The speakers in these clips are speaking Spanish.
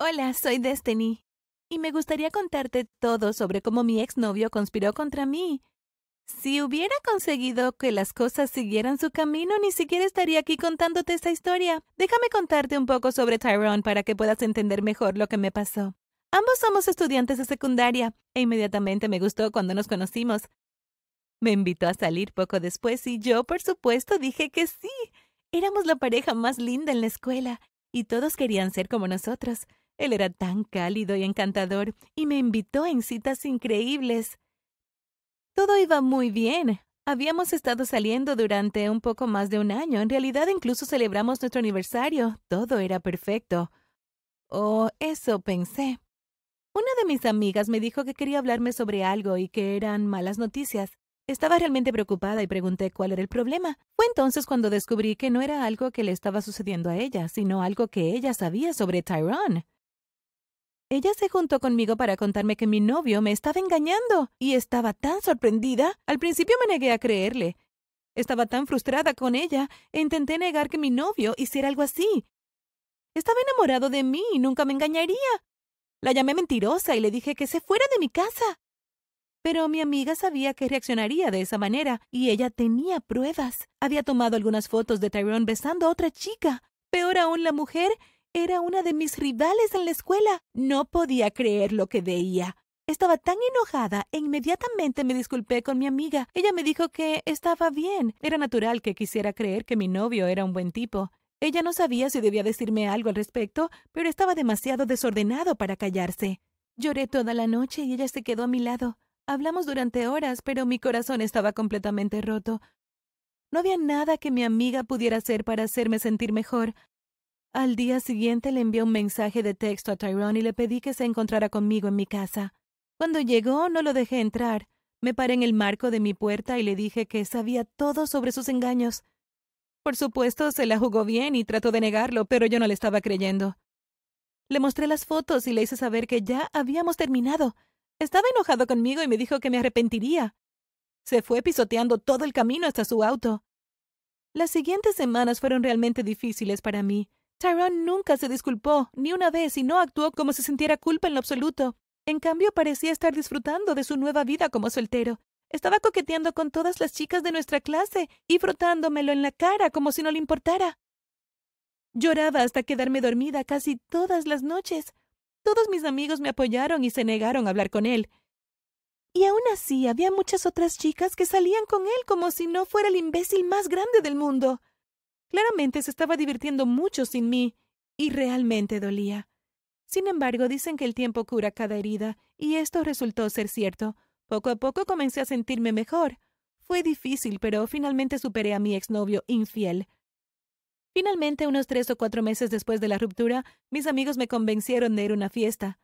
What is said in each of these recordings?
Hola, soy Destiny. Y me gustaría contarte todo sobre cómo mi exnovio conspiró contra mí. Si hubiera conseguido que las cosas siguieran su camino, ni siquiera estaría aquí contándote esta historia. Déjame contarte un poco sobre Tyrone para que puedas entender mejor lo que me pasó. Ambos somos estudiantes de secundaria, e inmediatamente me gustó cuando nos conocimos. Me invitó a salir poco después y yo, por supuesto, dije que sí. Éramos la pareja más linda en la escuela, y todos querían ser como nosotros. Él era tan cálido y encantador y me invitó en citas increíbles. Todo iba muy bien. Habíamos estado saliendo durante un poco más de un año. En realidad incluso celebramos nuestro aniversario. Todo era perfecto. Oh, eso pensé. Una de mis amigas me dijo que quería hablarme sobre algo y que eran malas noticias. Estaba realmente preocupada y pregunté cuál era el problema. Fue entonces cuando descubrí que no era algo que le estaba sucediendo a ella, sino algo que ella sabía sobre Tyrone. Ella se juntó conmigo para contarme que mi novio me estaba engañando y estaba tan sorprendida. Al principio me negué a creerle. Estaba tan frustrada con ella e intenté negar que mi novio hiciera algo así. Estaba enamorado de mí y nunca me engañaría. La llamé mentirosa y le dije que se fuera de mi casa. Pero mi amiga sabía que reaccionaría de esa manera y ella tenía pruebas. Había tomado algunas fotos de Tyrone besando a otra chica. Peor aún, la mujer era una de mis rivales en la escuela. No podía creer lo que veía. Estaba tan enojada e inmediatamente me disculpé con mi amiga. Ella me dijo que estaba bien. Era natural que quisiera creer que mi novio era un buen tipo. Ella no sabía si debía decirme algo al respecto, pero estaba demasiado desordenado para callarse. Lloré toda la noche y ella se quedó a mi lado. Hablamos durante horas, pero mi corazón estaba completamente roto. No había nada que mi amiga pudiera hacer para hacerme sentir mejor, al día siguiente le envié un mensaje de texto a Tyrone y le pedí que se encontrara conmigo en mi casa. Cuando llegó, no lo dejé entrar. Me paré en el marco de mi puerta y le dije que sabía todo sobre sus engaños. Por supuesto, se la jugó bien y trató de negarlo, pero yo no le estaba creyendo. Le mostré las fotos y le hice saber que ya habíamos terminado. Estaba enojado conmigo y me dijo que me arrepentiría. Se fue pisoteando todo el camino hasta su auto. Las siguientes semanas fueron realmente difíciles para mí. Tyrone nunca se disculpó, ni una vez, y no actuó como si sintiera culpa en lo absoluto. En cambio, parecía estar disfrutando de su nueva vida como soltero. Estaba coqueteando con todas las chicas de nuestra clase y frotándomelo en la cara como si no le importara. Lloraba hasta quedarme dormida casi todas las noches. Todos mis amigos me apoyaron y se negaron a hablar con él. Y aún así había muchas otras chicas que salían con él como si no fuera el imbécil más grande del mundo. Claramente se estaba divirtiendo mucho sin mí, y realmente dolía. Sin embargo, dicen que el tiempo cura cada herida, y esto resultó ser cierto. Poco a poco comencé a sentirme mejor. Fue difícil, pero finalmente superé a mi exnovio infiel. Finalmente, unos tres o cuatro meses después de la ruptura, mis amigos me convencieron de ir a una fiesta.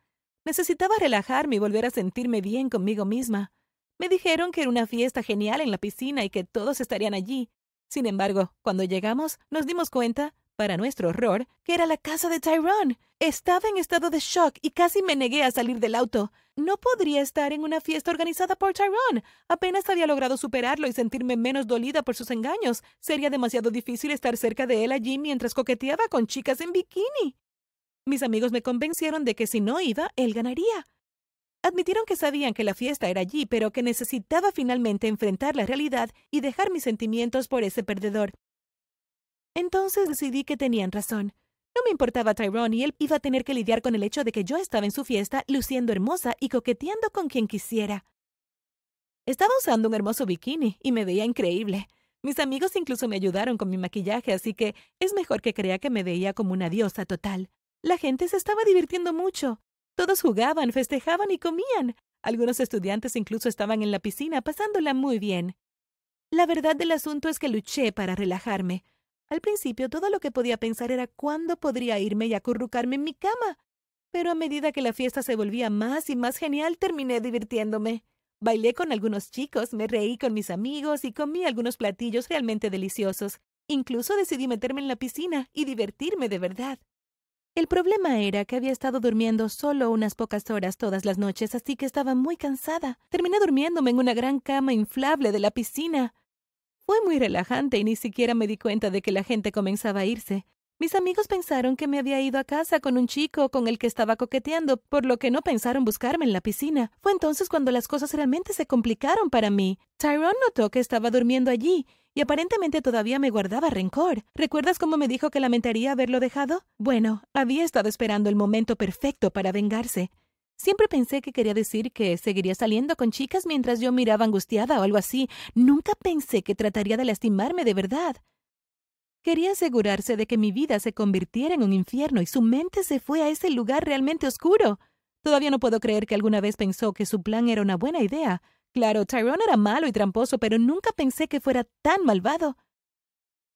Necesitaba relajarme y volver a sentirme bien conmigo misma. Me dijeron que era una fiesta genial en la piscina y que todos estarían allí, sin embargo, cuando llegamos, nos dimos cuenta, para nuestro horror, que era la casa de Tyrone. Estaba en estado de shock y casi me negué a salir del auto. No podría estar en una fiesta organizada por Tyrone. Apenas había logrado superarlo y sentirme menos dolida por sus engaños. Sería demasiado difícil estar cerca de él allí mientras coqueteaba con chicas en bikini. Mis amigos me convencieron de que si no iba, él ganaría. Admitieron que sabían que la fiesta era allí, pero que necesitaba finalmente enfrentar la realidad y dejar mis sentimientos por ese perdedor. Entonces decidí que tenían razón. No me importaba Tyrone y él iba a tener que lidiar con el hecho de que yo estaba en su fiesta luciendo hermosa y coqueteando con quien quisiera. Estaba usando un hermoso bikini y me veía increíble. Mis amigos incluso me ayudaron con mi maquillaje, así que es mejor que crea que me veía como una diosa total. La gente se estaba divirtiendo mucho. Todos jugaban, festejaban y comían. Algunos estudiantes incluso estaban en la piscina pasándola muy bien. La verdad del asunto es que luché para relajarme. Al principio todo lo que podía pensar era cuándo podría irme y acurrucarme en mi cama. Pero a medida que la fiesta se volvía más y más genial, terminé divirtiéndome. Bailé con algunos chicos, me reí con mis amigos y comí algunos platillos realmente deliciosos. Incluso decidí meterme en la piscina y divertirme de verdad. El problema era que había estado durmiendo solo unas pocas horas todas las noches, así que estaba muy cansada. Terminé durmiéndome en una gran cama inflable de la piscina. Fue muy relajante y ni siquiera me di cuenta de que la gente comenzaba a irse. Mis amigos pensaron que me había ido a casa con un chico con el que estaba coqueteando, por lo que no pensaron buscarme en la piscina. Fue entonces cuando las cosas realmente se complicaron para mí. Tyrone notó que estaba durmiendo allí y aparentemente todavía me guardaba rencor. ¿Recuerdas cómo me dijo que lamentaría haberlo dejado? Bueno, había estado esperando el momento perfecto para vengarse. Siempre pensé que quería decir que seguiría saliendo con chicas mientras yo miraba angustiada o algo así. Nunca pensé que trataría de lastimarme de verdad. Quería asegurarse de que mi vida se convirtiera en un infierno y su mente se fue a ese lugar realmente oscuro. Todavía no puedo creer que alguna vez pensó que su plan era una buena idea. Claro, Tyrone era malo y tramposo, pero nunca pensé que fuera tan malvado.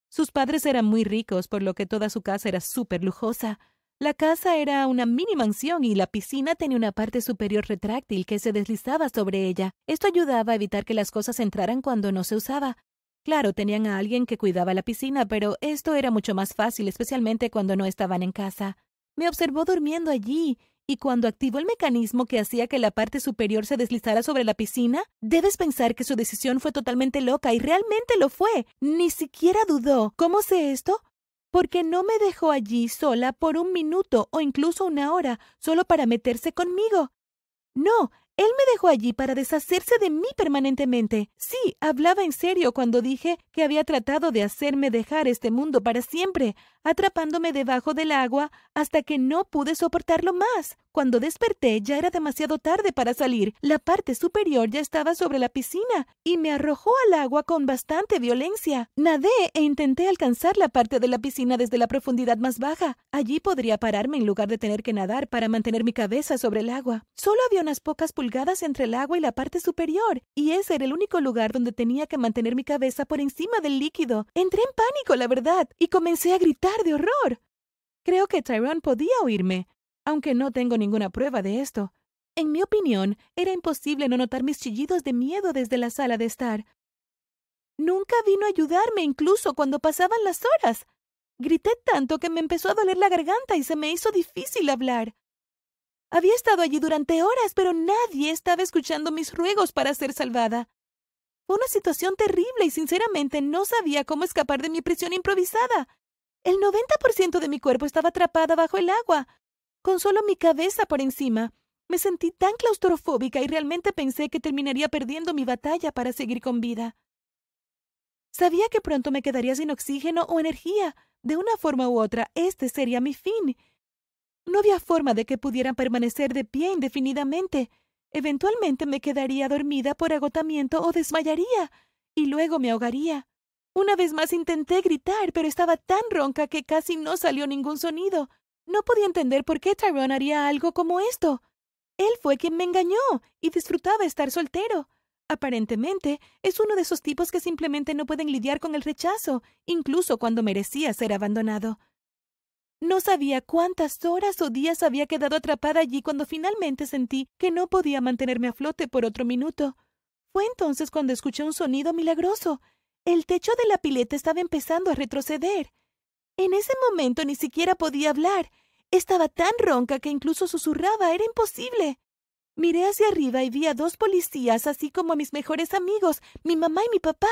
Sus padres eran muy ricos, por lo que toda su casa era súper lujosa. La casa era una mini mansión y la piscina tenía una parte superior retráctil que se deslizaba sobre ella. Esto ayudaba a evitar que las cosas entraran cuando no se usaba. Claro, tenían a alguien que cuidaba la piscina, pero esto era mucho más fácil, especialmente cuando no estaban en casa. Me observó durmiendo allí, y cuando activó el mecanismo que hacía que la parte superior se deslizara sobre la piscina, debes pensar que su decisión fue totalmente loca, y realmente lo fue. Ni siquiera dudó. ¿Cómo sé esto? Porque no me dejó allí sola por un minuto o incluso una hora, solo para meterse conmigo. No, él me dejó allí para deshacerse de mí permanentemente. Sí, hablaba en serio cuando dije que había tratado de hacerme dejar este mundo para siempre, atrapándome debajo del agua hasta que no pude soportarlo más. Cuando desperté ya era demasiado tarde para salir. La parte superior ya estaba sobre la piscina y me arrojó al agua con bastante violencia. Nadé e intenté alcanzar la parte de la piscina desde la profundidad más baja. Allí podría pararme en lugar de tener que nadar para mantener mi cabeza sobre el agua. Solo había unas pocas pulgadas entre el agua y la parte superior, y ese era el único lugar donde tenía que mantener mi cabeza por encima del líquido. Entré en pánico, la verdad, y comencé a gritar de horror. Creo que Tyrone podía oírme, aunque no tengo ninguna prueba de esto. En mi opinión, era imposible no notar mis chillidos de miedo desde la sala de estar. Nunca vino a ayudarme incluso cuando pasaban las horas. Grité tanto que me empezó a doler la garganta y se me hizo difícil hablar. Había estado allí durante horas, pero nadie estaba escuchando mis ruegos para ser salvada. Fue una situación terrible y sinceramente no sabía cómo escapar de mi prisión improvisada. El 90% de mi cuerpo estaba atrapada bajo el agua, con solo mi cabeza por encima. Me sentí tan claustrofóbica y realmente pensé que terminaría perdiendo mi batalla para seguir con vida. Sabía que pronto me quedaría sin oxígeno o energía. De una forma u otra, este sería mi fin. No había forma de que pudiera permanecer de pie indefinidamente. Eventualmente me quedaría dormida por agotamiento o desmayaría, y luego me ahogaría. Una vez más intenté gritar, pero estaba tan ronca que casi no salió ningún sonido. No podía entender por qué Tyrone haría algo como esto. Él fue quien me engañó y disfrutaba estar soltero. Aparentemente, es uno de esos tipos que simplemente no pueden lidiar con el rechazo, incluso cuando merecía ser abandonado. No sabía cuántas horas o días había quedado atrapada allí cuando finalmente sentí que no podía mantenerme a flote por otro minuto. Fue entonces cuando escuché un sonido milagroso. El techo de la pileta estaba empezando a retroceder. En ese momento ni siquiera podía hablar. Estaba tan ronca que incluso susurraba. Era imposible. Miré hacia arriba y vi a dos policías, así como a mis mejores amigos, mi mamá y mi papá,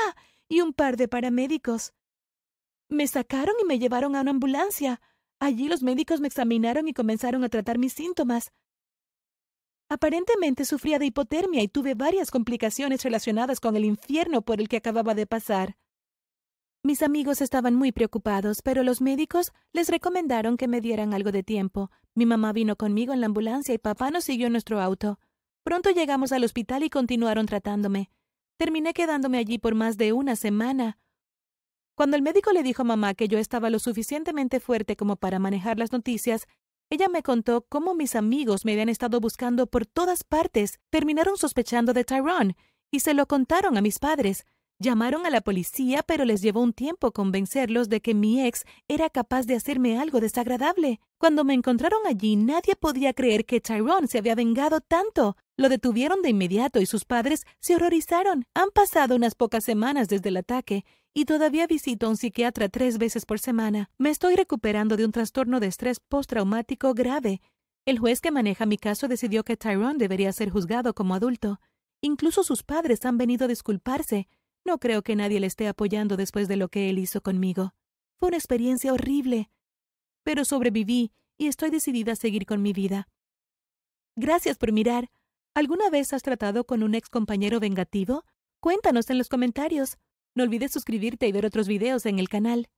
y un par de paramédicos. Me sacaron y me llevaron a una ambulancia. Allí los médicos me examinaron y comenzaron a tratar mis síntomas. Aparentemente sufría de hipotermia y tuve varias complicaciones relacionadas con el infierno por el que acababa de pasar. Mis amigos estaban muy preocupados, pero los médicos les recomendaron que me dieran algo de tiempo. Mi mamá vino conmigo en la ambulancia y papá nos siguió en nuestro auto. Pronto llegamos al hospital y continuaron tratándome. Terminé quedándome allí por más de una semana. Cuando el médico le dijo a mamá que yo estaba lo suficientemente fuerte como para manejar las noticias, ella me contó cómo mis amigos me habían estado buscando por todas partes, terminaron sospechando de Tyrone y se lo contaron a mis padres. Llamaron a la policía, pero les llevó un tiempo convencerlos de que mi ex era capaz de hacerme algo desagradable. Cuando me encontraron allí, nadie podía creer que Tyrone se había vengado tanto. Lo detuvieron de inmediato y sus padres se horrorizaron. Han pasado unas pocas semanas desde el ataque y todavía visito a un psiquiatra tres veces por semana. Me estoy recuperando de un trastorno de estrés postraumático grave. El juez que maneja mi caso decidió que Tyrone debería ser juzgado como adulto. Incluso sus padres han venido a disculparse. No creo que nadie le esté apoyando después de lo que él hizo conmigo. Fue una experiencia horrible. pero sobreviví y estoy decidida a seguir con mi vida. Gracias por mirar. ¿Alguna vez has tratado con un ex compañero vengativo? Cuéntanos en los comentarios. No olvides suscribirte y ver otros videos en el canal.